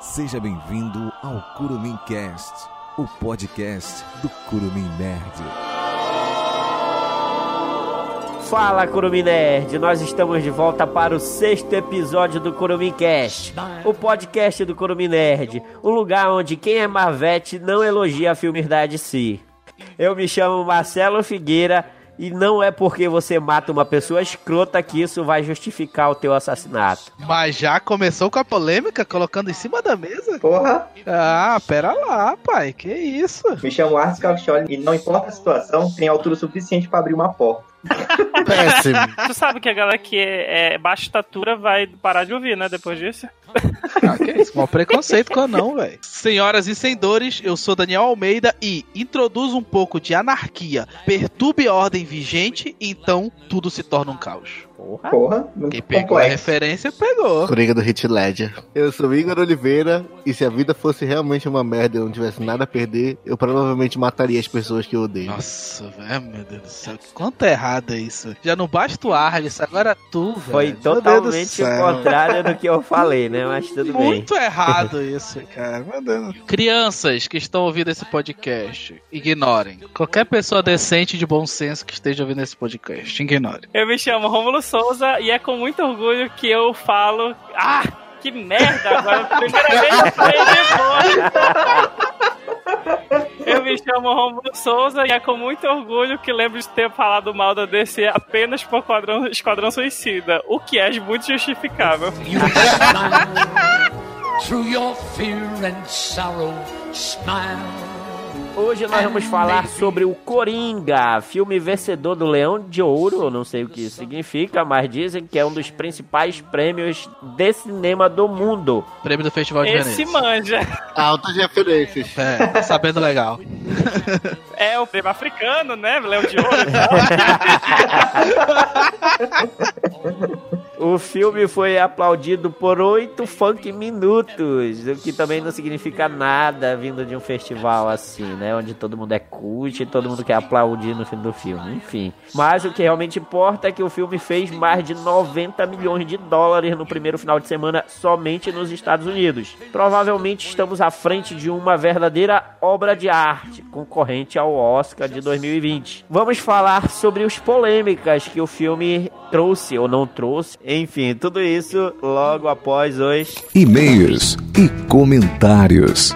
Seja bem-vindo ao Curumim Cast, o podcast do Curumim Nerd. Fala, Curumim Nerd! Nós estamos de volta para o sexto episódio do Curumim Cast, o podcast do Curumim Nerd, lugar onde quem é Marvete não elogia filmes da DC. Eu me chamo Marcelo Figueira e não é porque você mata uma pessoa escrota que isso vai justificar o teu assassinato. Mas já começou com a polêmica, colocando em cima da mesa? Porra, Ah, pera lá, pai, que isso? me chamo Arthur Caucholi e não importa a situação, tem altura suficiente pra abrir uma porta. Péssimo. Tu sabe que a galera que é, é baixa estatura vai parar de ouvir, né? Depois disso. Ah, que isso? Mal preconceito com não, velho. Senhoras e senhores, eu sou Daniel Almeida e introduzo um pouco de anarquia. Perturbe a ordem vigente, então tudo se torna um caos. Porra! Porra, muito Quem pegou a complexo. referência, pegou. Coringa do Hit Ledger. Eu sou Igor Oliveira e se a vida fosse realmente uma merda e eu não tivesse nada a perder, eu provavelmente mataria as pessoas que eu odeio. Nossa, velho, meu Deus do céu. Quanto errado é isso. Já não basta o Arles, agora tu, velho. Foi totalmente contrário do que eu falei, né? Mas tudo bem. Muito errado isso, cara. Meu Deus. Crianças que estão ouvindo esse podcast, ignorem. Qualquer pessoa decente e de bom senso que esteja ouvindo esse podcast, ignore. Eu me chamo Rômulo Souza e é com muito orgulho que eu falo. Ah! Que merda! Agora, primeira vez eu falei depois. Eu me chamo Romulo Souza e é com muito orgulho que lembro de ter falado mal da DC apenas por Esquadrão, Esquadrão Suicida, o que é muito justificável. Through your fear and sorrow. Smile. Hoje nós vamos falar sobre o Coringa, filme vencedor do Leão de Ouro, eu não sei o que isso significa, mas dizem que é um dos principais prêmios de cinema do mundo. Prêmio do Festival de Esse Veneza. manja. Altas referências. É, tá sabendo legal. É o prêmio africano, né? Leão de Ouro. O filme foi aplaudido por oito funk minutos, o que também não significa nada vindo de um festival assim, né? Onde todo mundo é cult e todo mundo quer aplaudir no fim do filme, enfim. Mas o que realmente importa é que o filme fez mais de 90 milhões de dólares no primeiro final de semana somente nos Estados Unidos. Provavelmente estamos à frente de uma verdadeira obra de arte, concorrente ao Oscar de 2020. Vamos falar sobre os polêmicas que o filme trouxe ou não trouxe. Enfim, tudo isso logo após os E-mails e comentários.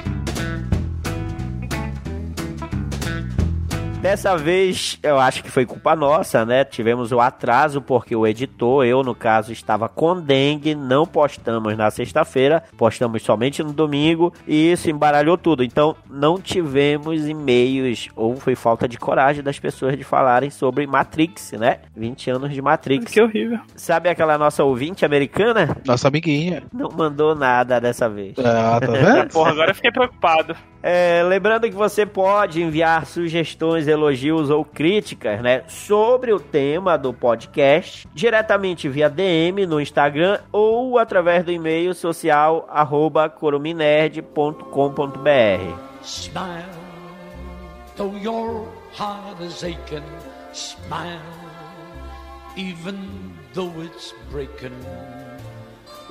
Dessa vez, eu acho que foi culpa nossa, né? Tivemos o atraso porque o editor, eu no caso, estava com dengue, não postamos na sexta-feira, postamos somente no domingo e isso embaralhou tudo. Então, não tivemos e-mails ou foi falta de coragem das pessoas de falarem sobre Matrix, né? 20 anos de Matrix. Que horrível. Sabe aquela nossa ouvinte americana? Nossa amiguinha. Não mandou nada dessa vez. Ah, tá vendo? Porra, agora eu fiquei preocupado. É, lembrando que você pode enviar sugestões, elogios ou críticas, né, sobre o tema do podcast diretamente via DM no Instagram ou através do e-mail social coruminerd.com.br. Smile. Though your heart is aching. Smile. Even though it's breaking.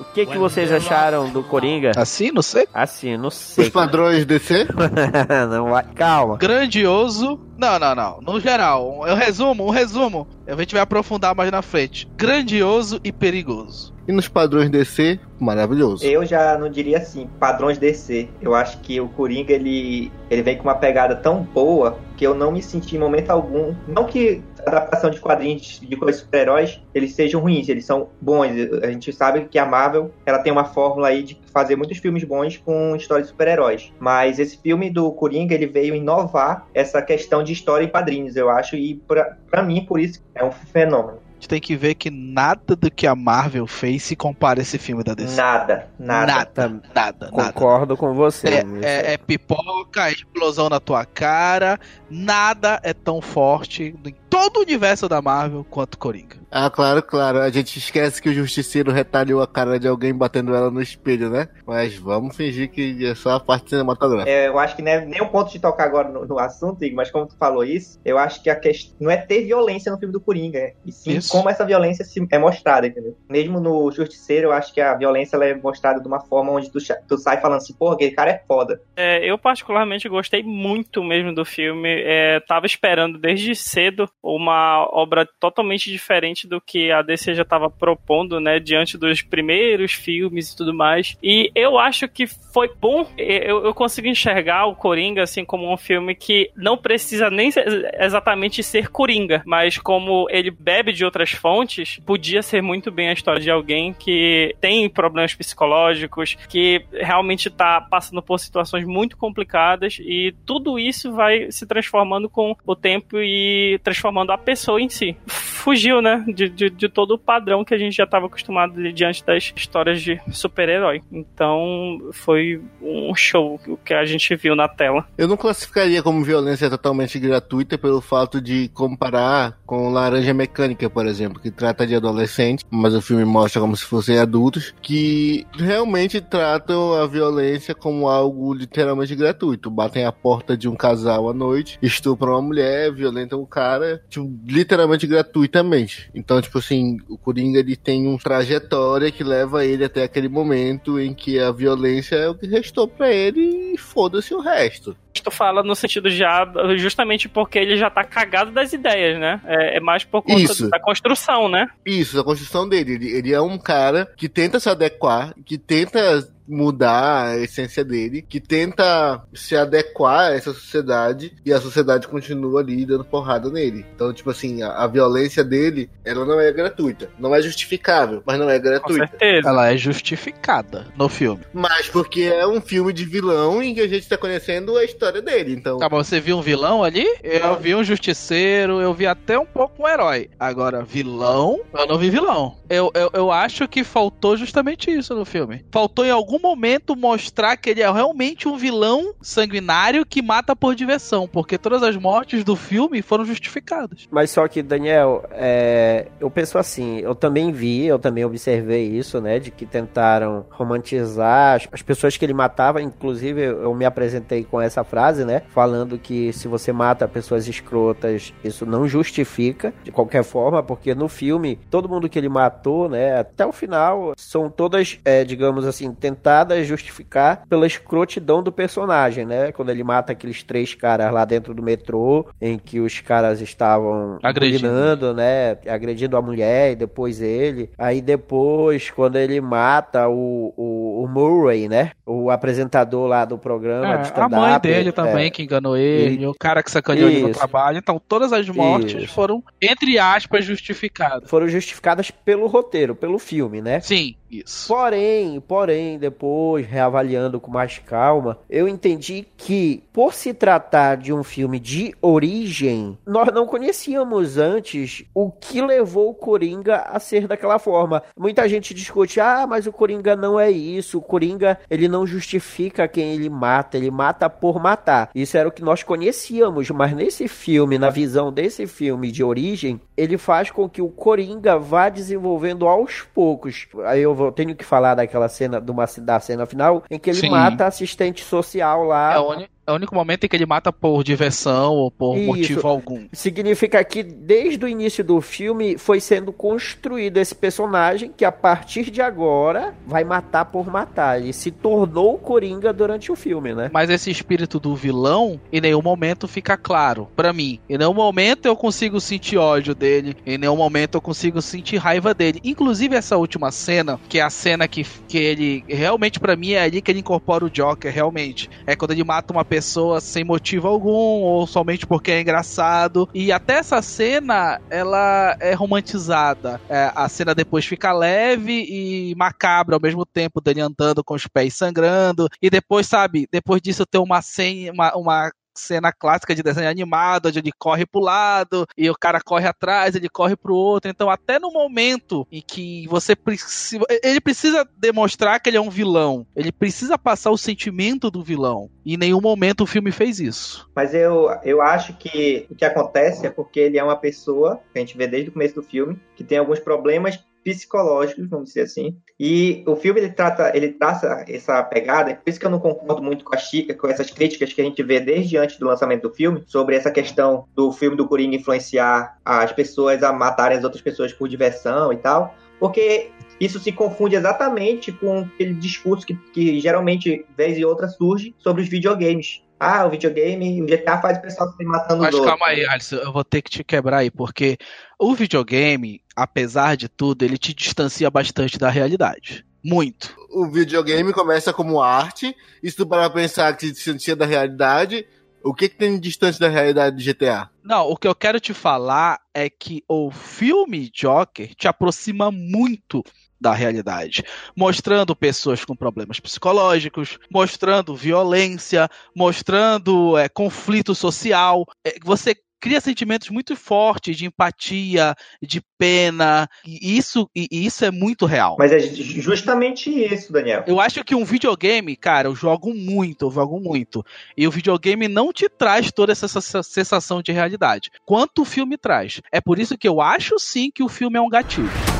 O que, que vocês acharam do Coringa? Assim, não sei. Assim, não Os sei. padrões DC? não vai. Calma. Grandioso. Não, não, não. No geral, eu resumo, um resumo. A gente vai aprofundar mais na frente. Grandioso e perigoso. E nos padrões DC, maravilhoso. Eu já não diria assim, padrões DC. Eu acho que o Coringa, ele, ele vem com uma pegada tão boa que eu não me senti em momento algum. Não que a adaptação de quadrinhos de coisas super-heróis eles sejam ruins, eles são bons. A gente sabe que a Marvel ela tem uma fórmula aí de fazer muitos filmes bons com histórias de super-heróis. Mas esse filme do Coringa, ele veio inovar essa questão de história em quadrinhos, eu acho, e pra, pra mim, por isso, é um fenômeno. A gente tem que ver que nada do que a Marvel fez se compara a esse filme da DC. Nada, nada. Nada, nada, nada. Concordo com você. É, é- é pipoca, é explosão na tua cara. Nada é tão forte em todo o universo da Marvel quanto Coringa. Ah, claro, claro. A gente esquece que o Justiceiro retalhou a cara de alguém batendo ela no espelho, né? Mas vamos fingir que é só a parte cinematográfica. É, eu acho que não é nem o ponto de tocar agora no, no assunto, Igor, mas como tu falou isso, eu acho que a questão não é ter violência no filme do Coringa, é, e sim Isso. como essa violência se- é mostrada, entendeu? Mesmo no Justiceiro, eu acho que a violência ela é mostrada de uma forma onde tu, tu sai falando assim, porra, aquele cara é foda. É, eu particularmente gostei muito mesmo do filme. É, tava esperando desde cedo uma obra totalmente diferente do que a DC já estava propondo, né? Diante dos primeiros filmes e tudo mais. E eu acho que foi bom. Eu, eu consigo enxergar o Coringa assim como um filme que não precisa nem exatamente ser Coringa, mas como ele bebe de outras fontes, podia ser muito bem a história de alguém que tem problemas psicológicos, que realmente tá passando por situações muito complicadas e tudo isso vai se transformando com o tempo e transformando a pessoa em si. Fugiu, né, de, de, de todo o padrão que a gente já estava acostumado de- diante das histórias de super-herói. Então foi um show o que a gente viu na tela. Eu não classificaria como violência totalmente gratuita pelo fato de comparar com Laranja Mecânica, por exemplo, que trata de adolescentes, mas o filme mostra como se fossem adultos, que realmente tratam a violência como algo literalmente gratuito. Batem a porta de um casal à noite, estupram uma mulher, violentam o cara, tipo, literalmente gratuitamente. Então, tipo assim, o Coringa ele tem uma trajetória que leva ele até aquele momento em que a violência é o que restou pra ele e foda-se o resto. Tu fala no sentido já, justamente porque ele já tá cagado das ideias, né? É, é mais por conta Isso. da construção, né? Isso, a construção dele. Ele, ele é um cara que tenta se adequar, que tenta mudar a essência dele, que tenta se adequar a essa sociedade e a sociedade continua ali dando porrada nele. Então, tipo assim, a, a violência dele, ela não é gratuita. Não é justificável, mas não é Com gratuita. certeza. Ela é justificada no filme. Mas porque é um filme de vilão em que a gente tá conhecendo a história dele. Então, Tá, mas você viu um vilão ali? Eu vi um justiceiro, eu vi até um pouco um herói. Agora, vilão? Eu não vi vilão. Eu, eu, eu acho que faltou justamente isso no filme. Faltou em algum momento mostrar que ele é realmente um vilão sanguinário que mata por diversão, porque todas as mortes do filme foram justificadas. Mas só que, Daniel, é, eu penso assim, eu também vi, eu também observei isso, né? De que tentaram romantizar as, as pessoas que ele matava, inclusive eu, me apresentei com essa frase, né? Falando que se você mata pessoas escrotas, isso não justifica de qualquer forma, porque no filme, todo mundo que ele matou, né? Até o final, são todas, é, digamos assim, tentadas justificar pela escrotidão do personagem, né? Quando ele mata aqueles três caras lá dentro do metrô, em que os caras estavam Agredindo. né? Agredindo a mulher e depois ele. Aí depois, quando ele mata o, o, o Murray, né? O apresentador lá do programa de É, a stand-up. mãe dele é, também, que enganou ele, o cara que sacaneou ele no trabalho. Então, todas as mortes Isso. foram, entre aspas, justificadas. foram justificadas pelo roteiro, pelo filme, né? Sim, isso. Porém, porém, depois, reavaliando com mais calma, eu entendi que, por se tratar de um filme de origem, nós não conhecíamos antes o que levou o Coringa a ser daquela forma. Muita gente discute, ah, mas o Coringa não é isso, o Coringa, ele não justifica quem ele mata, ele mata por matar. Isso era o que nós conhecíamos, mas nesse filme, na visão desse filme de origem, ele faz com que o Coringa vá desenvolvendo aos poucos. Aí eu vou, tenho que falar daquela cena, de uma, da cena final, em que ele Sim. mata a assistente social lá. É o, uni- é o único momento em que ele mata por diversão ou por Isso. motivo algum. Significa que desde o início do filme foi sendo construído esse personagem que a partir de agora vai matar por matar. Ele se tornou o Coringa durante o filme, né? Mas esse espírito do vilão, em nenhum momento fica claro pra mim. Em nenhum momento eu consigo sentir ódio dele. Em nenhum momento eu consigo sentir raiva dele. Inclusive essa última cena, que é a cena que, que ele realmente pra mim é ali que ele incorpora o Joker, realmente. É quando ele mata uma pessoa sem motivo algum ou somente porque é engraçado. E até essa cena, ela é romantizada. É, a cena depois fica leve e macabra ao mesmo tempo dele andando com os pés sangrando. E depois, sabe, depois disso ter uma, senha, uma, uma cena clássica de desenho animado, onde ele corre pro lado e o cara corre atrás, ele corre pro outro. Então, até no momento em que você precisa. Ele precisa demonstrar que ele é um vilão. Ele precisa passar o sentimento do vilão. E em nenhum momento o filme fez isso. Mas eu, eu acho que o que acontece é porque ele é uma pessoa, que a gente vê desde o começo do filme, que tem alguns problemas psicológicos, vamos dizer assim. E o filme ele trata, ele traça essa pegada, por isso que eu não concordo muito com a Chica, com essas críticas que a gente vê desde antes do lançamento do filme, sobre essa questão do filme do Coringa influenciar as pessoas a matarem as outras pessoas por diversão e tal, porque isso se confunde exatamente com aquele discurso que, que geralmente, vez e outra, surge sobre os videogames. Ah, o videogame, o GTA faz o pessoal se matando Mas calma aí, Alisson, eu vou ter que te quebrar aí, porque o videogame, apesar de tudo, ele te distancia bastante da realidade. Muito. O videogame começa como arte, e se tu parar pra pensar que se distancia da realidade, o que que tem de distante da realidade do GTA? Não, o que eu quero te falar é que o filme Joker te aproxima muito da realidade, mostrando pessoas com problemas psicológicos, mostrando violência, mostrando é, conflito social. É, você cria sentimentos muito fortes de empatia, de pena, e isso, e isso é muito real. Mas é ju- justamente isso, Daniel. Eu acho que um videogame, cara, eu jogo muito, eu jogo muito. E o videogame não te traz toda essa sensação de realidade. Quanto o filme traz. É por isso que eu acho sim que o filme é um gatilho.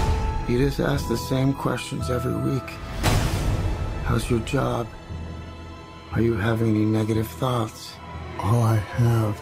You just ask the same questions every week. How's your job? Are you having any negative thoughts? All I have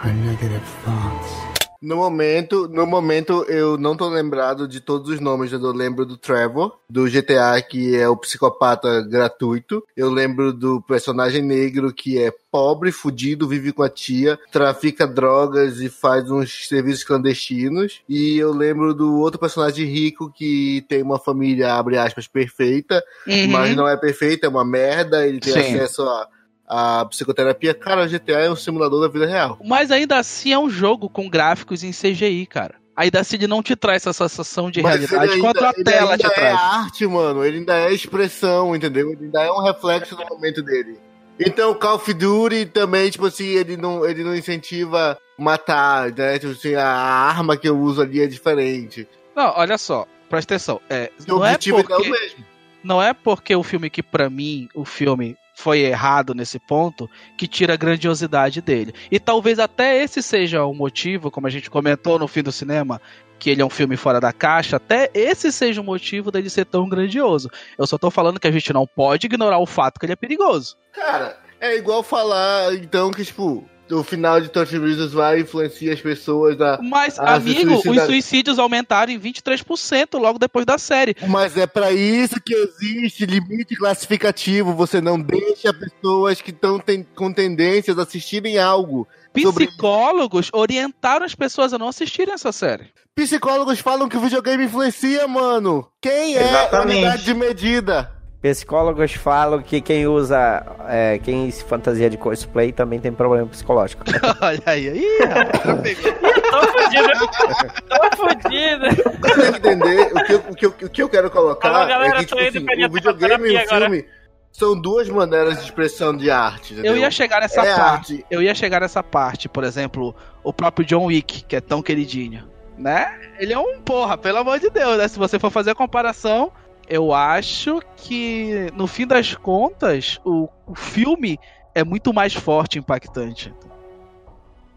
are negative thoughts. No momento, no momento eu não tô lembrado de todos os nomes, eu lembro do Trevor, do GTA, que é o psicopata gratuito. Eu lembro do personagem negro que é pobre, fudido, vive com a tia, trafica drogas e faz uns serviços clandestinos. E eu lembro do outro personagem rico que tem uma família, abre aspas, perfeita, mas não é perfeita, é uma merda, ele tem Sim. acesso a, a psicoterapia. Cara, GTA é um simulador da vida real. Mas ainda assim é um jogo com gráficos em CGI, cara. Ainda assim ele não te traz essa sensação de Mas realidade ele quanto a ele tela te ainda é traz. arte, mano. Ele ainda é expressão, entendeu? Ele ainda é um reflexo do momento dele. Então, Call of Duty também, tipo assim, ele não, ele não incentiva matar, né? Tipo assim, a arma que eu uso ali é diferente. Não, olha só, presta atenção. É, O não, é objetivo é o porque, mesmo. não é porque o filme que pra mim, o filme foi errado nesse ponto, que tira a grandiosidade dele. E talvez até esse seja o motivo, como a gente comentou no fim do cinema, que ele é um filme fora da caixa, até esse seja o motivo dele ser tão grandioso. Eu só tô falando que a gente não pode ignorar o fato que ele é perigoso. Cara, é igual falar, então, que, tipo, o final de 30 Reasons vai influenciar as pessoas a. Mas, se amigo, os suicídios aumentaram em 23% logo depois da série. Mas é pra isso que existe limite classificativo. Você não deixa pessoas que estão com tendências a assistirem algo. Sobre- Psicólogos orientaram as pessoas a não assistirem essa série. Psicólogos falam que o videogame influencia, mano. Quem é Exatamente. unidade de medida? Psicólogos falam que quem usa, é, quem se fantasia de cosplay também tem problema psicológico. Olha aí, aí. Tô fudido. Tô fudido. Você tem que entender o que, eu, o que, eu, o que eu quero colocar Alô, galera, é que, tipo assim, o videogame e o agora. filme são duas maneiras de expressão de arte, entendeu? Eu ia chegar nessa É parte. arte. Eu ia chegar nessa parte, por exemplo, o próprio John Wick, que é tão queridinho, né? Ele é um porra, pelo amor de Deus, né? Se você for fazer a comparação, eu acho que no fim das contas, o, o filme é muito mais forte e impactante.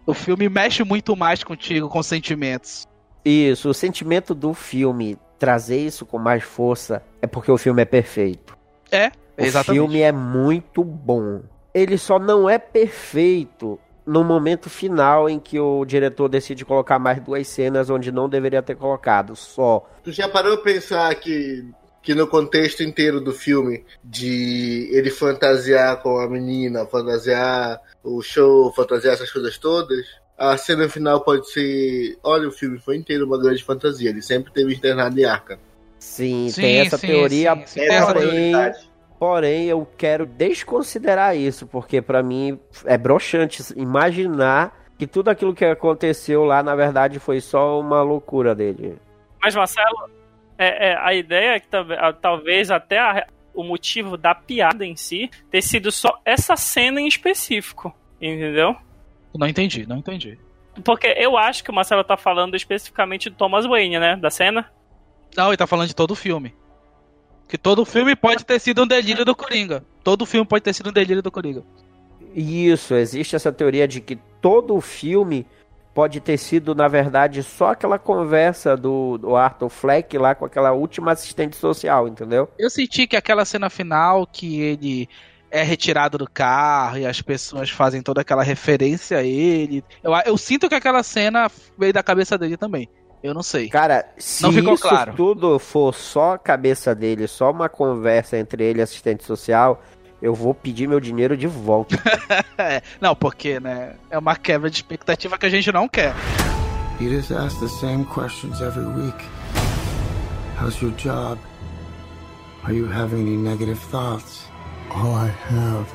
O filme mexe muito mais contigo, com sentimentos. Isso, o sentimento do filme trazer isso com mais força é porque o filme é perfeito. É, O exatamente. filme é muito bom. Ele só não é perfeito no momento final em que o diretor decide colocar mais duas cenas onde não deveria ter colocado, só. Tu já parou pra pensar que, que no contexto inteiro do filme, de ele fantasiar com a menina, fantasiar o show, fantasiar essas coisas todas, a cena final pode ser. Olha, o filme foi inteiro uma grande fantasia. Ele sempre teve internado em arca. Sim, Sim, tem essa sim, teoria, sim, porém, porém eu quero desconsiderar isso, porque pra mim é broxante imaginar que tudo aquilo que aconteceu lá, na verdade, foi só uma loucura dele. Mas, Marcelo, é, é, a ideia é que talvez até a- o motivo da piada em si ter sido só essa cena em específico. Entendeu? Não entendi, não entendi. Porque eu acho que o Marcelo tá falando especificamente do Thomas Wayne, né? Da cena. Não, ele tá falando de todo o filme. Que todo filme pode ter sido um delírio do Coringa. Todo filme pode ter sido um delírio do Coringa. Isso, existe essa teoria de que todo o filme pode ter sido, na verdade, só aquela conversa do, do Arthur Fleck lá com aquela última assistente social, entendeu? Eu senti que aquela cena final que ele é retirado do carro e as pessoas fazem toda aquela referência a ele. Eu, eu sinto que aquela cena veio da cabeça dele também. Eu não sei. Cara, se Não ficou isso claro. tudo for só a cabeça dele, só uma conversa entre ele e assistente social, eu vou pedir meu dinheiro de volta. É, não, porque, né? É uma quebra de expectativa que a gente não quer. You just ask the same questions every week. How's your job? Are you having any negative thoughts? All I have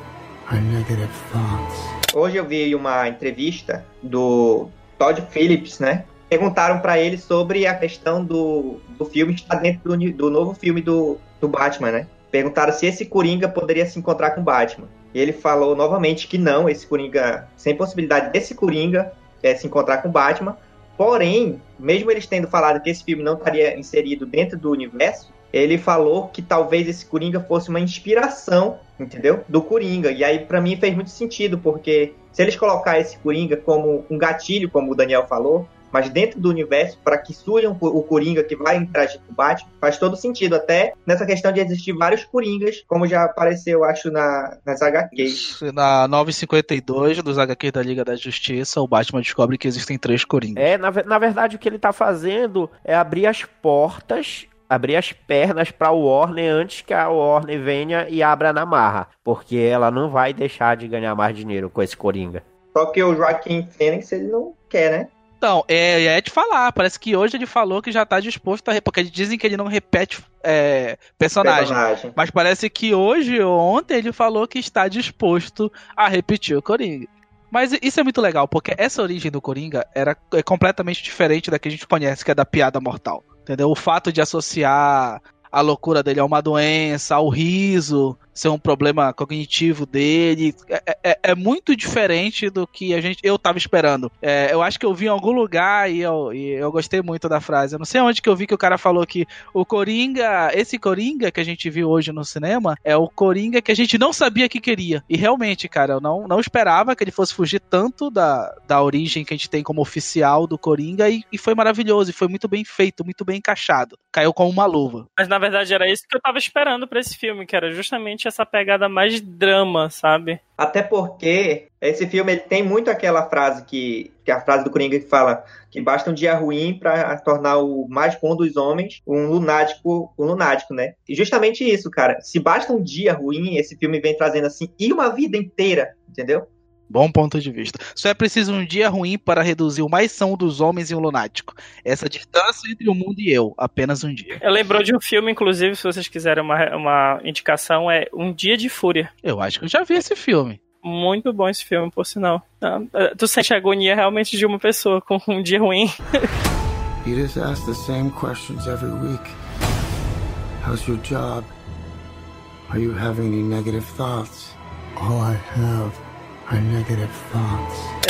are negative thoughts. Hoje eu vi uma entrevista do Todd Phillips, né? Perguntaram pra ele sobre a questão do, do filme estar dentro do, do novo filme do, do Batman, né? Perguntaram se esse Coringa poderia se encontrar com Batman. E ele falou novamente que não, esse Coringa, sem possibilidade desse Coringa é, se encontrar com Batman. Porém, mesmo eles tendo falado que esse filme não estaria inserido dentro do universo, ele falou que talvez esse Coringa fosse uma inspiração, entendeu? Do Coringa. E aí, pra mim, fez muito sentido, porque se eles colocar esse Coringa como um gatilho, como o Daniel falou, mas dentro do universo, para que surja um- o Coringa que vai interagir com o Batman, faz todo sentido. Até nessa questão de existir vários Coringas, como já apareceu, acho, na, nas HQs. Na 952 dos HQs da Liga da Justiça, o Batman descobre que existem três Coringas. É, na, na verdade, o que ele tá fazendo é abrir as portas, abrir as pernas pra Warner antes que a Warner venha e abra na marra. Porque ela não vai deixar de ganhar mais dinheiro com esse Coringa. Só que o Joaquim Fênix, ele não quer, né? Então, é, é de falar. Parece que hoje ele falou que já tá disposto a. Porque dizem que ele não repete é, personagem. Personagem. Mas parece que hoje ou ontem ele falou que está disposto a repetir o Coringa. Mas isso é muito legal, porque essa origem do Coringa era é completamente diferente da que a gente conhece, que é da piada mortal. Entendeu? O fato de associar a loucura dele a uma doença, ao riso, ser um problema cognitivo dele, é, é- é muito diferente do que a gente eu tava esperando. É, eu acho que eu vi em algum lugar e eu, e eu gostei muito da frase. Eu não sei onde que eu vi que o cara falou que o Coringa, esse Coringa que a gente viu hoje no cinema, é o Coringa que a gente não sabia que queria. E realmente, cara, eu não, não esperava que ele fosse fugir tanto da, da origem que a gente tem como oficial do Coringa e, e foi maravilhoso, e foi muito bem feito, muito bem encaixado. Caiu como uma luva. Mas na verdade era isso que eu tava esperando pra esse filme, que era justamente essa pegada mais drama, sabe? Até porque esse filme ele tem muito aquela frase que, que é a frase do Coringa que fala que basta um dia ruim pra tornar o mais bom dos homens um lunático, um lunático, né? E justamente isso, cara. Se basta um dia ruim, esse filme vem trazendo assim e uma vida inteira, entendeu? Bom ponto de vista. Só é preciso um dia ruim para reduzir o mais são dos homens e um lunático. Essa distância entre o mundo e eu, apenas um dia. Eu lembrou de um filme, inclusive, se vocês quiserem uma, uma indicação, é Um Dia de Fúria. Eu acho que eu já vi esse filme. Muito bom esse filme, por sinal. Ah, eh, Tu sente a agonia realmente de uma pessoa com um dia ruim. You just ask the same questions every week. How's your job? Are you having any negative thoughts? All I have.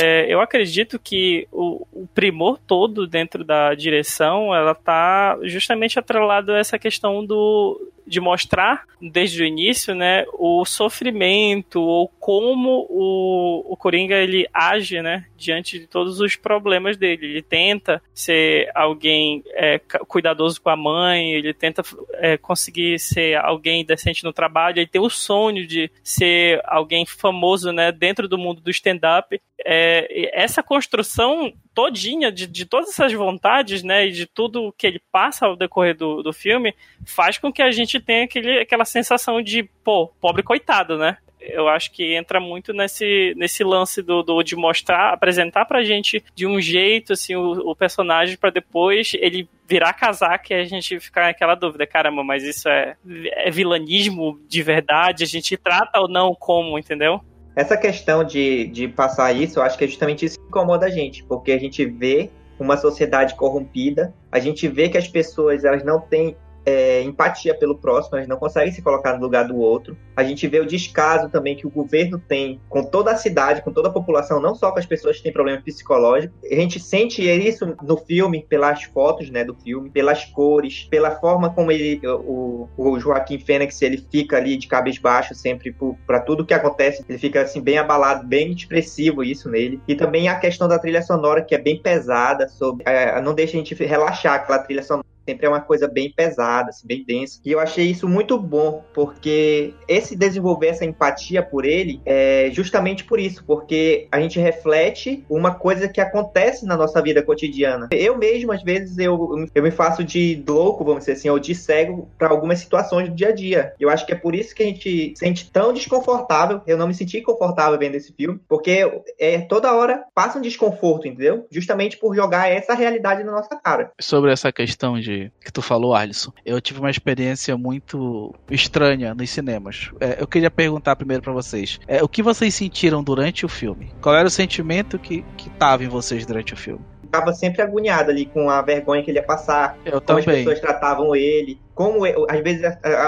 É, eu acredito que o, o primor todo dentro da direção, ela tá justamente atrelado a essa questão do de mostrar desde o início, né, o sofrimento ou como o, o Coringa ele age, né, diante de todos os problemas dele. Ele tenta ser alguém é, cuidadoso com a mãe, ele tenta é, conseguir ser alguém decente no trabalho, ele tem o sonho de ser alguém famoso, né, dentro do mundo do stand-up. É, essa construção todinha de, de todas essas vontades, né, e de tudo que ele passa ao decorrer do, do filme, faz com que a gente tenha aquele, aquela sensação de, pô, pobre coitado, né? Eu acho que entra muito nesse, nesse lance do, do de mostrar, apresentar pra gente de um jeito assim o, o personagem pra depois ele virar casaca e a gente ficar naquela dúvida, caramba, mas isso é, é vilanismo de verdade? A gente trata ou não como, entendeu? Essa questão de, de passar isso, eu acho que é justamente isso que incomoda a gente, porque a gente vê uma sociedade corrompida, a gente vê que as pessoas elas não têm é, empatia pelo próximo, gente não consegue se colocar no lugar do outro. A gente vê o descaso também que o governo tem com toda a cidade, com toda a população, não só com as pessoas que têm problema psicológico. A gente sente isso no filme, pelas fotos né, do filme, pelas cores, pela forma como ele, o, o Joaquim Fênix ele fica ali de cabisbaixo sempre para tudo que acontece. Ele fica assim bem abalado, bem expressivo isso nele. E também a questão da trilha sonora que é bem pesada, sobre, é, não deixa a gente relaxar aquela trilha sonora sempre é uma coisa bem pesada, assim, bem densa. E eu achei isso muito bom, porque esse desenvolver essa empatia por ele é justamente por isso, porque a gente reflete uma coisa que acontece na nossa vida cotidiana. Eu mesmo, às vezes, eu, eu me faço de louco, vamos dizer assim, ou de cego para algumas situações do dia a dia. Eu acho que é por isso que a gente se sente tão desconfortável. Eu não me senti confortável vendo esse filme, porque é toda hora passa um desconforto, entendeu? Justamente por jogar essa realidade na nossa cara. Sobre essa questão de que tu falou, Alisson, eu tive uma experiência muito estranha nos cinemas. É, eu queria perguntar primeiro para vocês, é, o que vocês sentiram durante o filme? Qual era o sentimento que, que tava em vocês durante o filme? Tava sempre agoniado ali com a vergonha que ele ia passar, eu como também. as pessoas tratavam ele, como eu, às vezes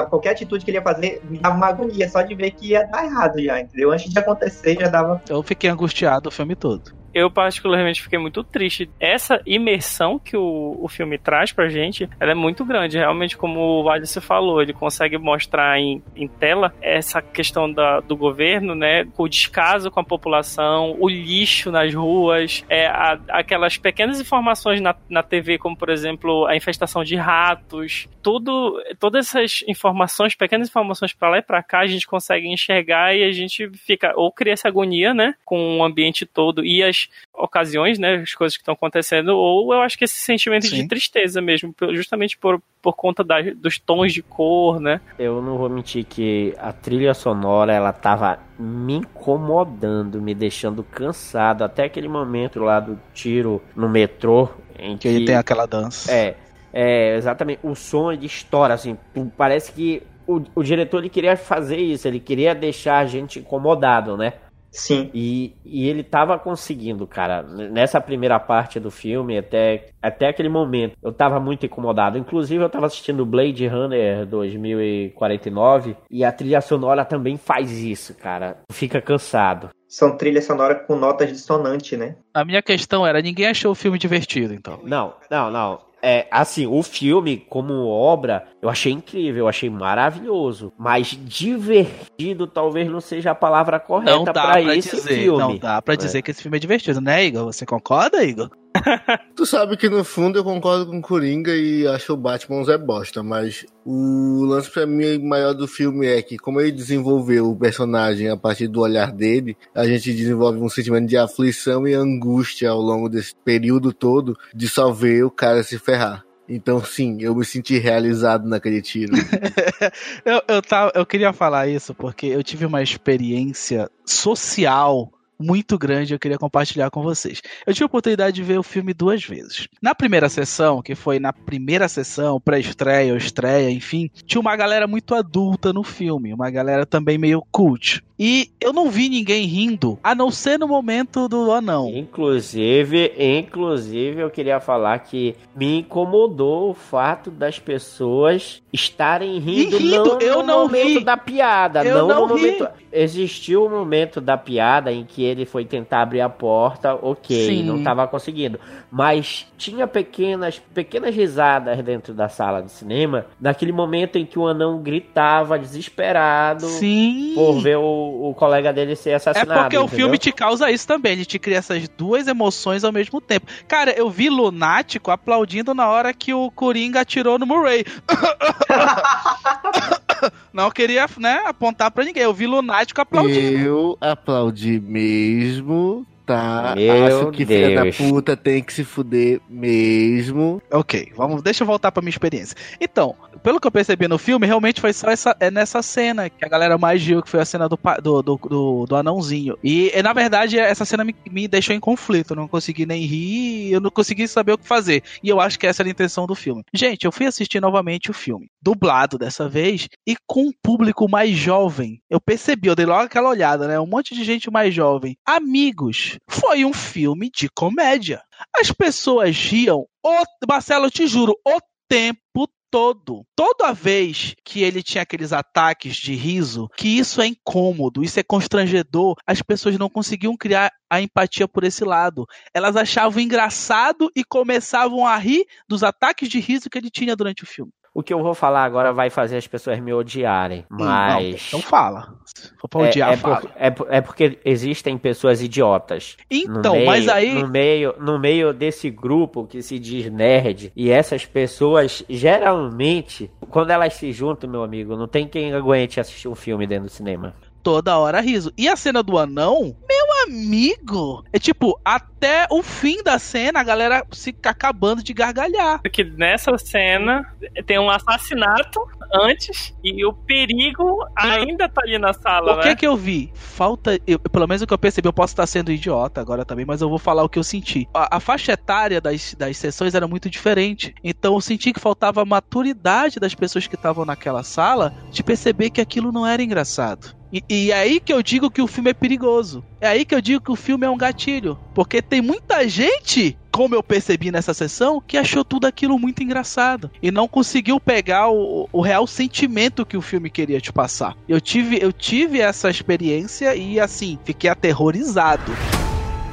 qualquer atitude que ele ia fazer me dava uma agonia só de ver que ia dar errado já, entendeu? Antes de acontecer já dava. Eu fiquei angustiado o filme todo eu particularmente fiquei muito triste. Essa imersão que o, o filme traz pra gente, ela é muito grande. Realmente, como o Alice falou, ele consegue mostrar em, em tela essa questão da, do governo, né? O descaso com a população, o lixo nas ruas, é, a, aquelas pequenas informações na, na TV, como por exemplo a infestação de ratos, tudo, todas essas informações, pequenas informações para lá e para cá, a gente consegue enxergar e a gente fica ou cria essa agonia, né, com o ambiente todo e as ocasiões, né, as coisas que estão acontecendo, ou eu acho que esse sentimento Sim. de tristeza mesmo, justamente por, por conta da, dos tons de cor, né? Eu não vou mentir que a trilha sonora, ela tava me incomodando, me deixando cansado, até aquele momento lá do tiro no metrô, em que... que ele tem aquela dança. É, é, exatamente, o som ele estoura, assim, parece que o, o diretor ele queria fazer isso, ele queria deixar a gente incomodado, né? Sim. E, e ele tava conseguindo, cara. Nessa primeira parte do filme, até, até aquele momento, eu tava muito incomodado. Inclusive, eu tava assistindo Blade Runner 2049 e a trilha sonora também faz isso, cara. Fica cansado. São trilhas sonoras com notas dissonantes, né? A minha questão era: ninguém achou o filme divertido, então. Não, não, não é, assim, o filme, como obra, eu achei incrível, eu achei maravilhoso. Mas divertido talvez não seja a palavra correta para esse dizer, filme. Não dá pra dizer é. que esse filme é divertido, né, Igor? Você concorda, Igor? tu sabe que no fundo eu concordo com o Coringa e acho o Batman um Zé Bosta, mas o lance pra mim maior do filme é que, como ele desenvolveu o personagem a partir do olhar dele, a gente desenvolve um sentimento de aflição e angústia ao longo desse período todo de só ver o cara se ferrar. Então, sim, eu me senti realizado naquele tiro. eu, eu, tava, eu queria falar isso porque eu tive uma experiência social muito grande eu queria compartilhar com vocês. Eu tive a oportunidade de ver o filme duas vezes. Na primeira sessão, que foi na primeira sessão, pré-estreia ou estreia, enfim, tinha uma galera muito adulta no filme, uma galera também meio cult. E eu não vi ninguém rindo, a não ser no momento do anão. Inclusive, inclusive, eu queria falar que me incomodou o fato das pessoas estarem rindo, rindo não eu no não momento ri. da piada, eu não, não no ri. momento. Existiu o um momento da piada em que ele foi tentar abrir a porta, ok, Sim. não estava conseguindo, mas tinha pequenas, pequenas risadas dentro da sala de cinema, naquele momento em que o anão gritava desesperado Sim. por ver o o, colega dele ser assassinado. É porque entendeu? o filme te causa isso também, ele te cria essas duas emoções ao mesmo tempo. Cara, eu vi Lunático aplaudindo na hora que o Coringa atirou no Murray. Não queria, né, apontar pra ninguém. Eu vi Lunático aplaudindo. Eu aplaudi mesmo tá? Meu Acho que Deus. filha da puta tem que se fuder mesmo. Ok, vamos, deixa eu voltar pra minha experiência. Então, pelo que eu percebi no filme, realmente foi só essa, é nessa cena que a galera mais viu, que foi a cena do, do, do, do, do anãozinho. E, na verdade, essa cena me, me deixou em conflito. Eu não consegui nem rir, eu não consegui saber o que fazer. E eu acho que essa era a intenção do filme. Gente, eu fui assistir novamente o filme, dublado dessa vez, e com um público mais jovem. Eu percebi, eu dei logo aquela olhada, né? Um monte de gente mais jovem. Amigos, foi um filme de comédia. As pessoas riam, o, Marcelo, eu te juro, o tempo todo. Toda vez que ele tinha aqueles ataques de riso, que isso é incômodo, isso é constrangedor, as pessoas não conseguiam criar a empatia por esse lado. Elas achavam engraçado e começavam a rir dos ataques de riso que ele tinha durante o filme. O que eu vou falar agora vai fazer as pessoas me odiarem, mas... Não, então fala. For pra É, odiar, é, fala. por- é é porque existem pessoas idiotas. Então, meio- mas aí. No meio, no meio desse grupo que se diz nerd, e essas pessoas, geralmente, quando elas se juntam, meu amigo, não tem quem aguente assistir um filme dentro do cinema. Toda hora riso. E a cena do anão, meu amigo, é tipo, até o fim da cena a galera se acabando de gargalhar. Porque nessa cena tem um assassinato antes e o perigo ainda tá ali na sala, O que né? que eu vi? Falta, eu- pelo menos o que eu percebi, eu posso estar sendo idiota agora também, mas eu vou falar o que eu senti. A, a faixa etária das, das sessões era muito diferente, então eu senti que faltava a maturidade das pessoas que estavam naquela sala de perceber que aquilo não era engraçado. E, e é aí que eu digo que o filme é perigoso. É aí que eu digo que o filme é um gatilho. Porque tem muita gente, como eu percebi nessa sessão, que achou tudo aquilo muito engraçado. E não conseguiu pegar o, o real sentimento que o filme queria te passar. Eu tive, eu tive essa experiência e, assim, fiquei aterrorizado.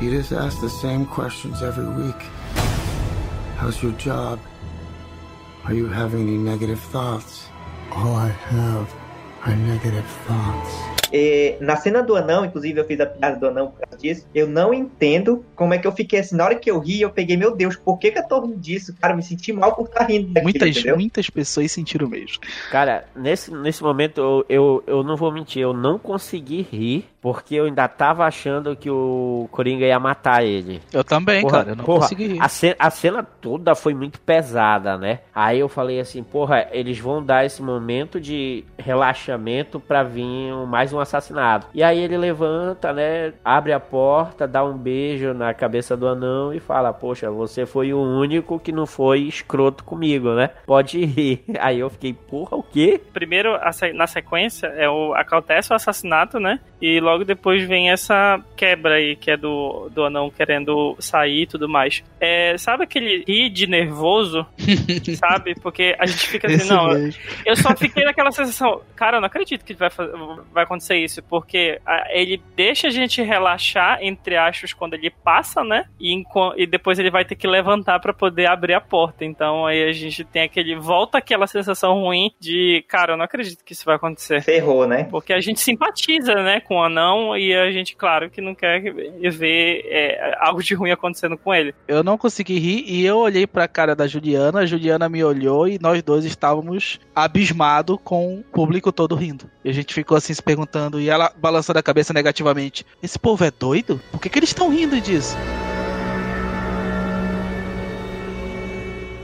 You just ask the same questions every week. How's your job? Are you having any negative thoughts? All I have. E, na cena do anão, inclusive eu fiz a piada do anão por causa disso, eu não entendo como é que eu fiquei assim. Na hora que eu ri, eu peguei, meu Deus, por que, que eu tô rindo disso? Cara, eu me senti mal por estar rindo daquilo, Muitas, entendeu? muitas pessoas sentiram mesmo. Cara, nesse, nesse momento eu, eu, eu não vou mentir, eu não consegui rir, porque eu ainda tava achando que o Coringa ia matar ele. Eu também, Porra, cara. Eu não porra, consegui rir. A cena, a cena toda foi muito pesada, né? Aí eu falei assim, porra, eles vão dar esse momento de relaxamento pra vir mais um assassinato. E aí ele levanta, né? Abre a porta, dá um beijo na cabeça do anão e fala, poxa, você foi o único que não foi escroto comigo, né? Pode rir. Aí eu fiquei, porra, o quê? Primeiro, na sequência, é o, acontece o assassinato, né? E logo depois vem essa quebra aí, que é do, do anão querendo sair e tudo mais. É, sabe aquele rir de nervoso? sabe? Porque a gente fica assim, Esse não, mesmo. eu só fiquei naquela sensação, cara, eu não acredito que vai, vai acontecer isso, porque ah, ele deixa a gente relaxar, entre aspas, quando ele passa, né? E, e depois ele vai ter que levantar pra poder abrir a porta. Então aí a gente tem aquele. Volta aquela sensação ruim de, cara, eu não acredito que isso vai acontecer. Ferrou, né? Porque a gente simpatiza, né, com o anão e a gente, claro, que não quer ver é, algo de ruim acontecendo com ele. Eu não consegui rir e eu olhei pra cara da Juliana, a Juliana me olhou e nós dois estávamos abismados com o público todo rindo. E a gente ficou assim se perguntando e ela balançando a cabeça negativamente. Esse povo é doido? Por que, que eles estão rindo disso?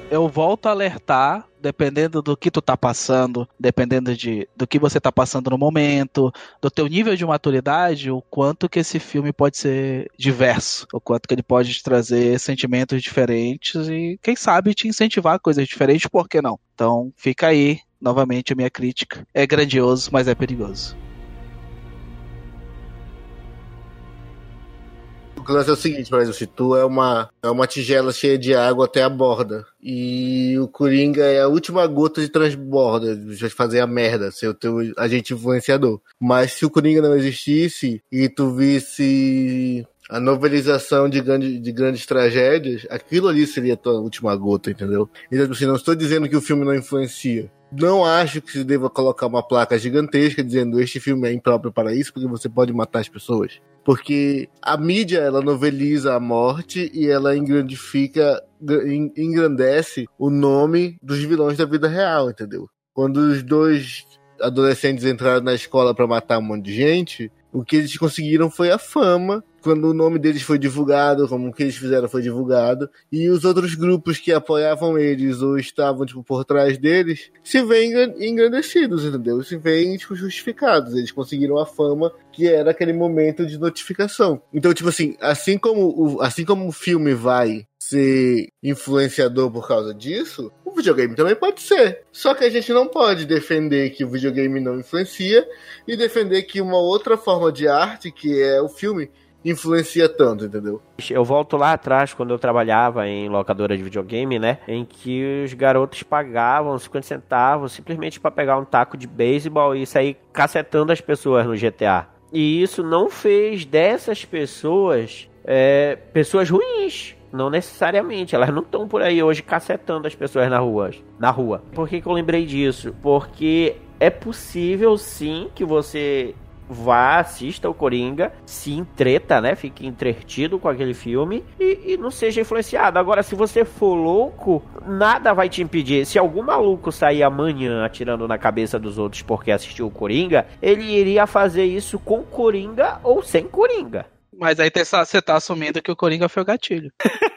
Eu volto a alertar, dependendo do que tu tá passando, dependendo de, do que você tá passando no momento, do teu nível de maturidade, o quanto que esse filme pode ser diverso, o quanto que ele pode te trazer sentimentos diferentes e, quem sabe, te incentivar a coisas diferentes, por que não? Então, fica aí, novamente, a minha crítica. É grandioso, mas é perigoso. O lance é o seguinte, exemplo, se tu é uma, é uma tigela cheia de água até a borda e o Coringa é a última gota de transborda, de fazer a merda, ser o teu agente influenciador. Mas se o Coringa não existisse e tu visse a novelização de, grande, de grandes tragédias, aquilo ali seria a tua última gota, entendeu? Então, assim, não estou dizendo que o filme não influencia. Não acho que se deva colocar uma placa gigantesca dizendo este filme é impróprio para isso, porque você pode matar as pessoas. Porque a mídia, ela noveliza a morte e ela engrandifica, en- engrandece o nome dos vilões da vida real, entendeu? Quando os dois adolescentes entraram na escola para matar um monte de gente, o que eles conseguiram foi a fama. Quando o nome deles foi divulgado, como o que eles fizeram foi divulgado, e os outros grupos que apoiavam eles ou estavam tipo, por trás deles se veem engran- engrandecidos, entendeu? Se veem tipo, justificados. Eles conseguiram a fama que era aquele momento de notificação. Então, tipo assim, assim como o, assim como o filme vai ser influenciador por causa disso, o videogame também pode ser. Só que a gente não pode defender que o videogame não influencia e defender que uma outra forma de arte, que é o filme, influencia tanto, entendeu? Eu volto lá atrás, quando eu trabalhava em locadora de videogame, né? Em que os garotos pagavam 50 centavos simplesmente para pegar um taco de beisebol e sair cacetando as pessoas no GTA. E isso não fez dessas pessoas é, pessoas ruins. Não necessariamente, elas não estão por aí hoje cacetando as pessoas na rua. Na rua. Por que, que eu lembrei disso? Porque é possível sim que você vá, assista o Coringa, se entreta, né? Fique entretido com aquele filme e, e, não seja influenciado. Agora, se você for louco, nada vai te impedir. Se algum maluco sair amanhã atirando na cabeça dos outros porque assistiu o Coringa, ele iria fazer isso com Coringa ou sem Coringa. Mas aí você tá assumindo que o Coringa foi o gatilho.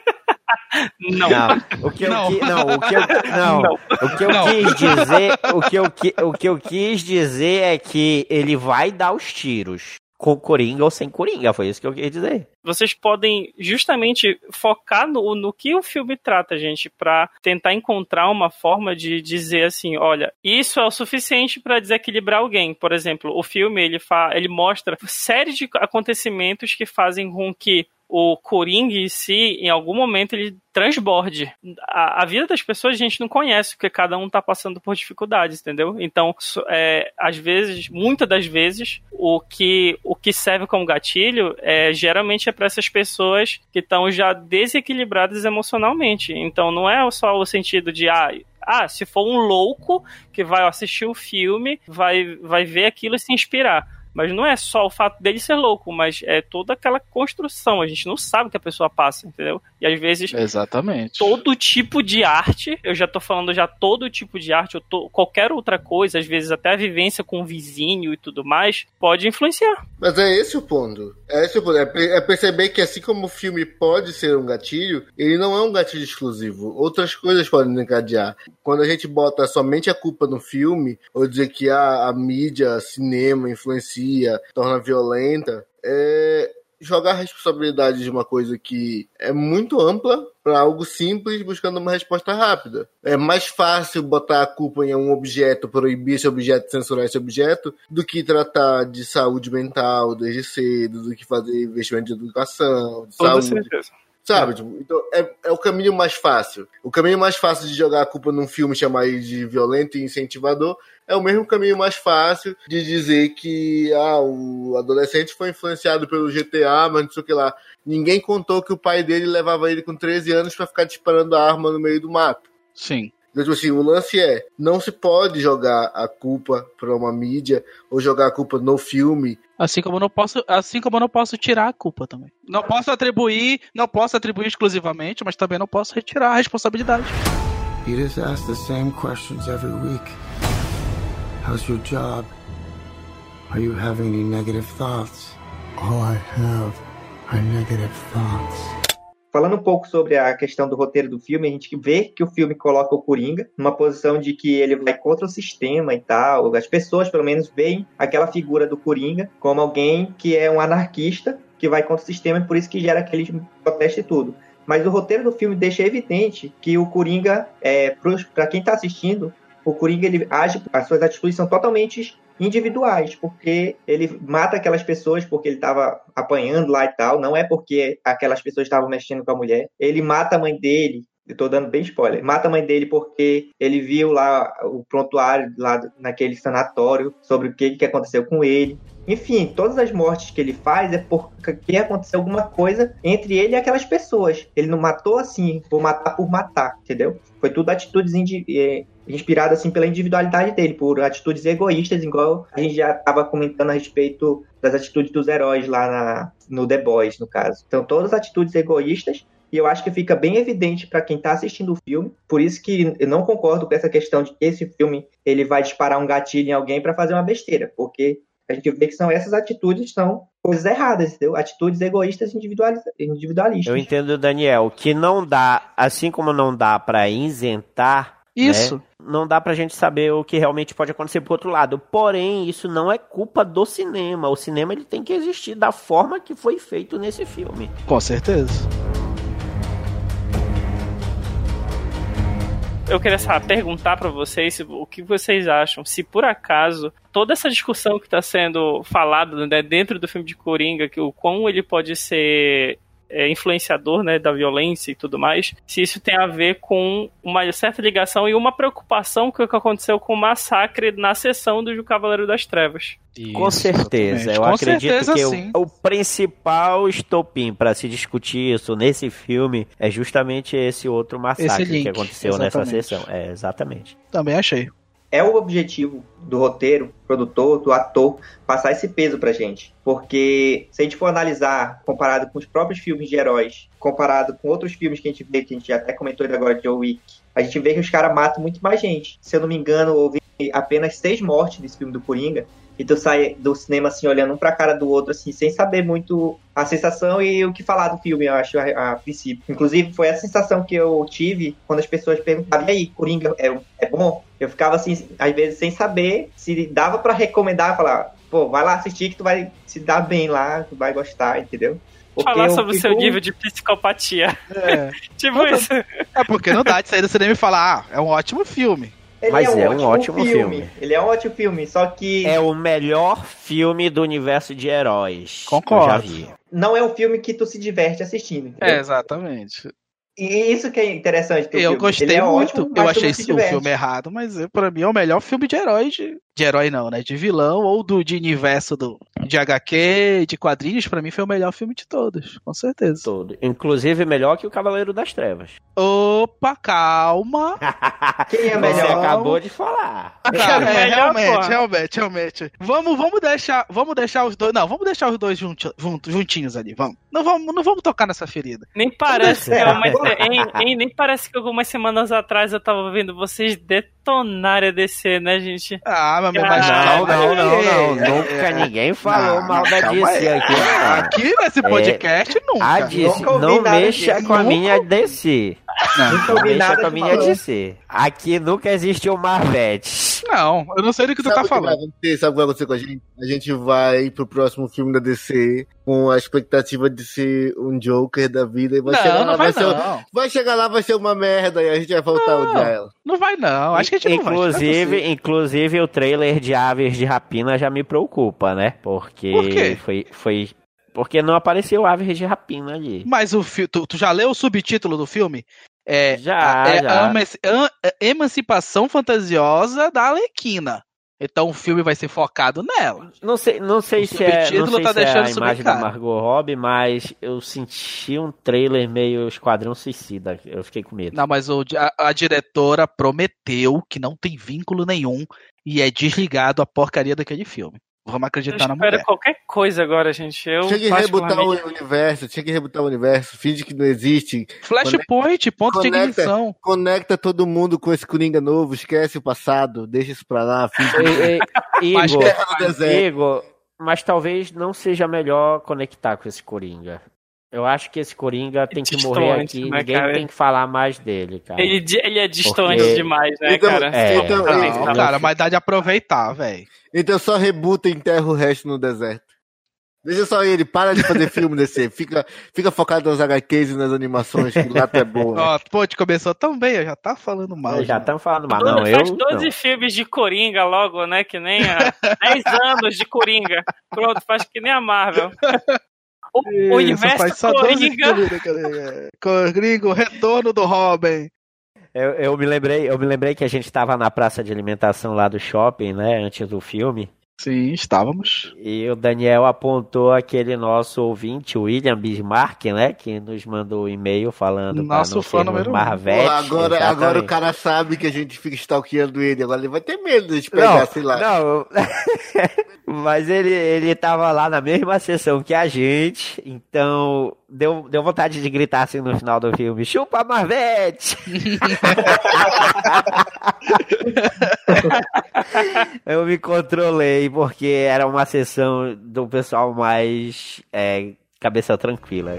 Não. não. O que eu, não. não, o que eu, não. não. O que eu não. quis dizer, o que eu, o que eu quis dizer é que ele vai dar os tiros com Coringa ou sem Coringa, foi isso que eu quis dizer. Vocês podem justamente focar no, no que o filme trata, gente, para tentar encontrar uma forma de dizer assim, olha, isso é o suficiente para desequilibrar alguém. Por exemplo, o filme ele, fa ele mostra série de acontecimentos que fazem com que o Coringa em si, em algum momento, ele transborde. A, a, vida das pessoas a gente não conhece, porque cada um tá passando por dificuldades, entendeu? Então, é, às vezes, muitas das vezes, o que, o que serve como gatilho é geralmente é para essas pessoas que estão já desequilibradas emocionalmente. Então, não é só o sentido de, ah, ah, se for um louco que vai assistir o filme, vai, vai ver aquilo e se inspirar mas não é só o fato dele ser louco, mas é toda aquela construção. A gente não sabe o que a pessoa passa, entendeu? E às vezes. Exatamente. Todo tipo de arte, eu já tô falando já todo tipo de arte, ou tô, qualquer outra coisa, às vezes até a vivência com o vizinho e tudo mais, pode influenciar. Mas é esse o ponto. É esse o ponto. É, é perceber que assim como o filme pode ser um gatilho, ele não é um gatilho exclusivo. Outras coisas podem encadear. Quando a gente bota somente a culpa no filme, ou dizer que a, a mídia, cinema influencia torna violenta, é jogar a responsabilidade de uma coisa que é muito ampla para algo simples buscando uma resposta rápida. É mais fácil botar a culpa em um objeto, proibir esse objeto, censurar esse objeto, do que tratar de saúde mental desde cedo, do que fazer investimento de educação, de Toda saúde. certeza. Sabe? Tipo, então é, é o caminho mais fácil. O caminho mais fácil de jogar a culpa num filme chamar de violento e incentivador é o mesmo caminho mais fácil de dizer que ah, o adolescente foi influenciado pelo GTA, mas não sei o que lá. Ninguém contou que o pai dele levava ele com 13 anos para ficar disparando a arma no meio do mato. Sim. Então, tipo assim, o lance é, não se pode jogar a culpa para uma mídia ou jogar a culpa no filme. Assim como eu não posso, assim como eu não posso tirar a culpa também. Não posso atribuir, não posso atribuir exclusivamente, mas também não posso retirar a responsabilidade. You just ask the same questions every week. How's your job? Are you having any negative thoughts? All I have are negative thoughts. Falando um pouco sobre a questão do roteiro do filme, a gente vê que o filme coloca o Coringa numa posição de que ele vai contra o sistema e tal. As pessoas, pelo menos, veem aquela figura do Coringa como alguém que é um anarquista que vai contra o sistema e por isso que gera aquele protesto e tudo. Mas o roteiro do filme deixa evidente que o Coringa, é, para quem está assistindo, o Coringa ele age, as suas atitudes são totalmente individuais, porque ele mata aquelas pessoas porque ele estava apanhando lá e tal, não é porque aquelas pessoas estavam mexendo com a mulher. Ele mata a mãe dele, eu tô dando bem spoiler. Mata a mãe dele porque ele viu lá o prontuário lá naquele sanatório sobre o que, que aconteceu com ele. Enfim, todas as mortes que ele faz é porque aconteceu alguma coisa entre ele e aquelas pessoas. Ele não matou assim, vou matar por matar, entendeu? Foi tudo atitudes é, inspirado assim pela individualidade dele, por atitudes egoístas, igual a gente já estava comentando a respeito das atitudes dos heróis lá na, no The Boys, no caso. Então, todas as atitudes egoístas, e eu acho que fica bem evidente para quem está assistindo o filme. Por isso que eu não concordo com essa questão de que esse filme ele vai disparar um gatilho em alguém para fazer uma besteira, porque a gente vê que são essas atitudes são coisas erradas, entendeu? Atitudes egoístas individualistas. Eu entendo, Daniel, que não dá, assim como não dá para isentar isso. Né? Não dá pra gente saber o que realmente pode acontecer pro outro lado. Porém, isso não é culpa do cinema. O cinema ele tem que existir da forma que foi feito nesse filme. Com certeza. Eu queria saber, perguntar pra vocês o que vocês acham. Se por acaso toda essa discussão que tá sendo falada né, dentro do filme de Coringa, que o quão ele pode ser é, influenciador né, da violência e tudo mais, se isso tem a ver com uma certa ligação e uma preocupação que o que aconteceu com o massacre na sessão do Cavaleiro das Trevas. Com Isso, certeza, exatamente. eu Com acredito certeza, que o- sim. o, principal estopim para se discutir isso nesse filme é justamente esse outro massacre link, que aconteceu nessa exatamente. sessão. É, exatamente. Também achei. É o objetivo do roteiro, produtor, do ator, passar esse peso pra gente. Porque se a gente for analisar, comparado com os próprios filmes de heróis, comparado com outros filmes que a gente vê, que a gente até comentou ainda agora de Joe Wick, a gente vê que os caras matam muito mais gente. Se eu não me engano, houve apenas seis mortes nesse filme do Coringa. E tu sai do cinema assim, olhando um pra cara do outro, assim, sem saber muito a sensação e o que falar do filme, eu acho, a, a princípio. Inclusive, foi a sensação que eu tive quando as pessoas perguntavam, e aí, Coringa é, é bom? Eu ficava assim, às vezes, sem saber se dava pra recomendar, falar, pô, vai lá assistir que tu vai se dar bem lá, tu vai gostar, entendeu? Porque Falar sobre o fico- seu nível de psicopatia. É. tipo isso. É porque não dá de sair do cinema e falar, ah, é um ótimo filme. Ele Mas é um ótimo filme. Ele é um ótimo filme, só que É o melhor filme do universo de heróis. Concordo. que Eu já vi. não é um filme que tu se diverte assistindo, entendeu? É, exatamente. E isso que é interessante Eu filme. gostei é muito. ótimo, eu achei o filme errado, mas pra mim é o melhor filme de herói. De, de herói não, né? De vilão ou do de universo do, de HQ, de quadrinhos. Pra mim foi o melhor filme de todos, com certeza. Todo. Inclusive melhor que o Cavaleiro das Trevas. Opa, calma. Quem é Você melhor? acabou de falar. Cara, é, melhor, realmente, realmente, realmente. Vamos, vamos deixar, vamos deixar os dois. Não, vamos deixar os dois junti- junto- juntinhos ali. Vamos. Não vamos, não vamos tocar nessa ferida. Nem parece que É. hein, nem parece que algumas semanas atrás eu tava vendo vocês detonarem a DC, né, gente? Ah, meu mas Não, não, não, não. É, Nunca é. ninguém falou Não, mal da DC aqui. não. Aqui nesse podcast nunca. A DC, não mexa com a minha DC. Não. Nunca Não ouvi nada com a de minha falar. DC. Aqui nunca existiu Marvete. Não, eu não sei do que tu Sabe tá o que vai falando. acontecer? Sabe o que vai acontecer com a gente? A gente vai pro próximo filme da DC com a expectativa de ser um Joker da vida e vai chegar Não, lá, não vai ser, não. vai chegar lá, vai ser uma merda e a gente vai voltar a Não. odiar ela. Não vai não. Acho que a gente não vai. inclusive, inclusive o trailer de Aves de Rapina já me preocupa, né? Porque Por quê? foi foi porque não apareceu Aves de Rapina ali. Mas o tu, tu já leu o subtítulo do filme? É, Já, é já. a a- a Emancipação Fantasiosa da Alequina. Então o filme vai ser focado nela. Não sei, não sei O se é, não sei tá se é a imagem da claro. Margot Robbie, mas eu senti um trailer meio Esquadrão Suicida. Eu fiquei com medo. Não, mas o a, a diretora prometeu que não tem vínculo nenhum e é desligado a porcaria daquele filme. Vamos Eu acreditar na mulher. qualquer coisa agora, gente. Eu Tinha que rebutar o universo, tinha que rebutar o universo, finge que não existe, Flashpoint, ponto de Conecta. ignição. conecta todo mundo com esse Coringa novo, esquece o passado, deixa isso pra lá, finge que Igor, terra no deserto. Igor, mas talvez não seja melhor conectar com esse Coringa. Eu acho que esse Coringa tem que morrer aqui, né, ninguém cara? tem que falar mais dele, cara. Ele, ele é distante Porque- demais, né, Então, cara? É, então, Tá, Não, cara, mas dá de aproveitar, velho. então só rebuta e enterra o resto no deserto. Deixa só ele, para de fazer filme desse, fica, fica focado nas HQs e nas animações, que lá é boa. Ó, pô, te começou tão bem, eu já tá falando mal. já já. estamos falando mal. Doze- Não, eu. faz 12 não. filmes de Coringa logo, né? Que nem a 10 anos de Coringa. Pronto, faz que nem a Marvel. O Isso, universo faz só 12 Coringa. Coringa, o retorno do Robin. Eu, eu me lembrei, eu me lembrei que a gente estava na praça de alimentação lá do shopping, né, antes do filme. Sim, estávamos. E o Daniel apontou aquele nosso ouvinte, o William Bismarck, né? Que nos mandou um e-mail falando Nosso fã número um. Marvete. Porra, agora, agora o cara sabe que a gente fica stalkeando ele, agora ele vai ter medo de pegar, Não, sei lá. não, mas ele, ele tava lá na mesma sessão que a gente, então deu, deu vontade de gritar assim no final do filme, chupa Marvete! eu me controlei, porque era uma sessão do pessoal mais é, cabeça tranquila.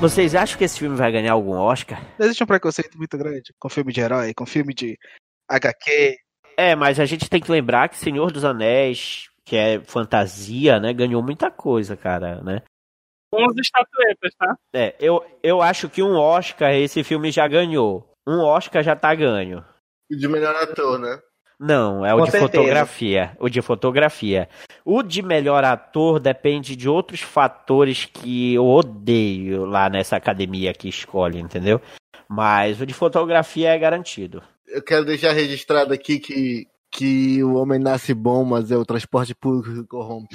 Vocês acham que esse filme vai ganhar algum Oscar? Existe um preconceito muito grande com filme de herói, com filme de HQ. É, mas a gente tem que lembrar que Senhor dos Anéis, que é fantasia, né, ganhou muita coisa, cara, né? 11 estatuetas, tá? É, eu, eu acho que um Oscar esse filme já ganhou. Um Oscar já tá ganho. De melhor ator, né? Não, é o Com de certeza. fotografia. O de fotografia. O de melhor ator depende de outros fatores que eu odeio lá nessa academia que escolhe, entendeu? Mas o de fotografia é garantido. Eu quero deixar registrado aqui que, que o homem nasce bom, mas é o transporte público que corrompe.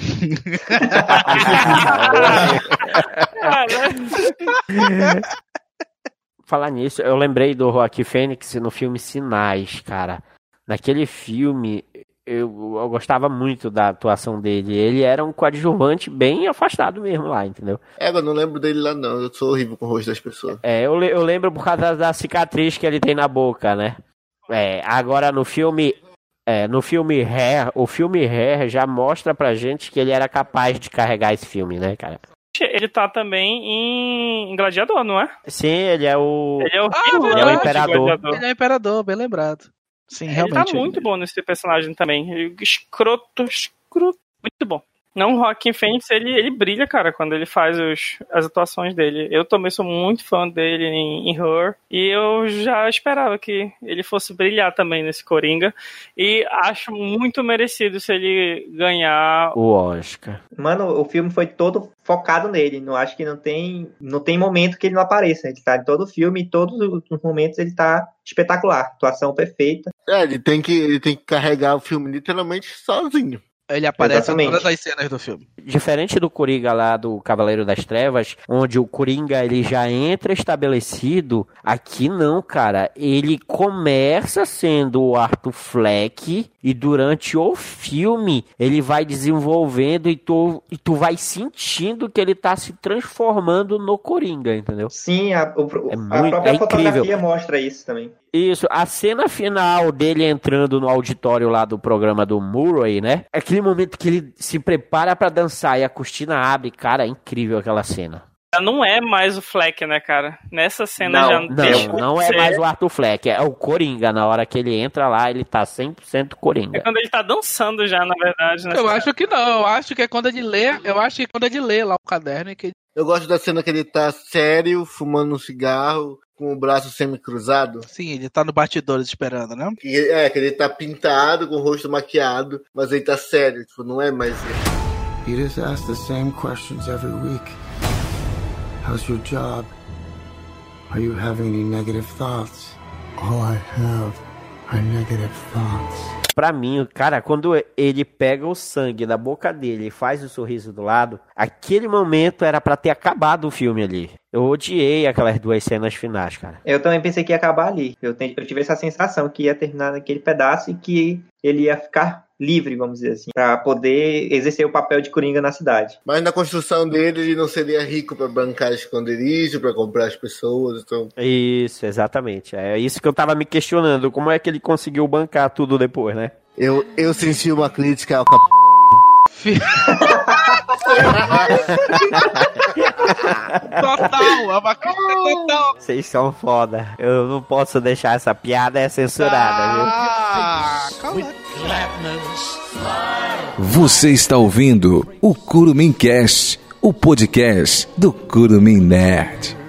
Falar nisso, eu lembrei do Joaquim Fênix no filme Sinais, cara. Naquele filme, eu, eu gostava muito da atuação dele. Ele era um coadjuvante bem afastado mesmo lá, entendeu? É, eu não lembro dele lá não, eu sou horrível com o rosto das pessoas. É, eu, eu lembro por causa da cicatriz que ele tem na boca, né? É, agora no filme. É, no filme Hair, o filme Hair já mostra pra gente que ele era capaz de carregar esse filme, né, cara? Ele tá também em, em Gladiador, não é? Sim, ele é o. Ele é o Ah, vilão ele é o imperador. Ele é o imperador, bem lembrado. Sim, Ele realmente. tá muito bom nesse personagem também. Ele- Escroto, escroto. Muito bom. Não, o Joaquim Phoenix, ele, ele brilha, cara, quando ele faz os, as atuações dele. Eu também sou muito fã dele em, em Her. E eu já esperava que ele fosse brilhar também nesse Coringa. E acho muito merecido se ele ganhar. O Oscar. Mano, o filme foi todo focado nele. Não acho que não tem, não tem momento que ele não apareça. Ele tá em todo o filme e todos os momentos ele tá espetacular. Atuação perfeita. É, ele tem que, ele tem que carregar o filme literalmente sozinho. Ele aparece em Exatamente. todas as cenas do filme. Diferente do Coringa lá do Cavaleiro das Trevas, onde o Coringa ele já entra estabelecido, aqui não, cara. Ele começa sendo o Arthur Fleck e durante o filme ele vai desenvolvendo e tu, e tu vai sentindo que ele tá se transformando no Coringa, entendeu? Sim, a, o- É a muito- própria é incrível. fotografia mostra isso também. Isso, a cena final dele entrando no auditório lá do programa do Murray, né? É Aquele momento que ele se prepara pra dançar e a cortina abre, cara, é incrível aquela cena. Já não é mais o Fleck, né, cara? Nessa cena Não, já Não, deixa de não é mais o Arthur Fleck, é o Coringa. Na hora que ele entra lá, ele tá 100% É Coringa. quando ele tá dançando já, na verdade. Né? Eu acho que não, eu acho que é quando ele lê, eu acho que é quando ele lê lá o caderno e que Eu gosto da cena que ele tá sério, fumando um cigarro, com o braço semi-cruzado. sim, ele tá no bastidores esperando, né? Que, é, que ele tá pintado, com o rosto maquiado, mas ele tá sério, tipo, não é mais ele. You just ask the same questions every week. How's your job? Are you having any negative thoughts? All I have are negative thoughts. Pra mim, cara, quando ele pega o sangue da boca dele e faz o sorriso do lado, aquele momento era pra ter acabado o filme ali. Eu odiei aquelas duas cenas finais, cara. Eu também pensei que ia acabar ali. Eu, eu tive essa sensação que ia terminar naquele pedaço e que ele ia ficar livre, vamos dizer assim, pra poder exercer o papel de Coringa na cidade. Mas na construção dele, ele não seria rico pra bancar esconderijo, pra comprar as pessoas, então... Isso, exatamente. É isso que eu tava me questionando. Como é que ele conseguiu bancar tudo depois, né? Eu, eu senti uma crítica ao cap... Total, é uma crítica total. Vocês são foda. Eu não posso deixar essa piada é censurada, viu? Ah, calma. Você está ouvindo o Curumim Cast, o podcast do Curumim Nerd.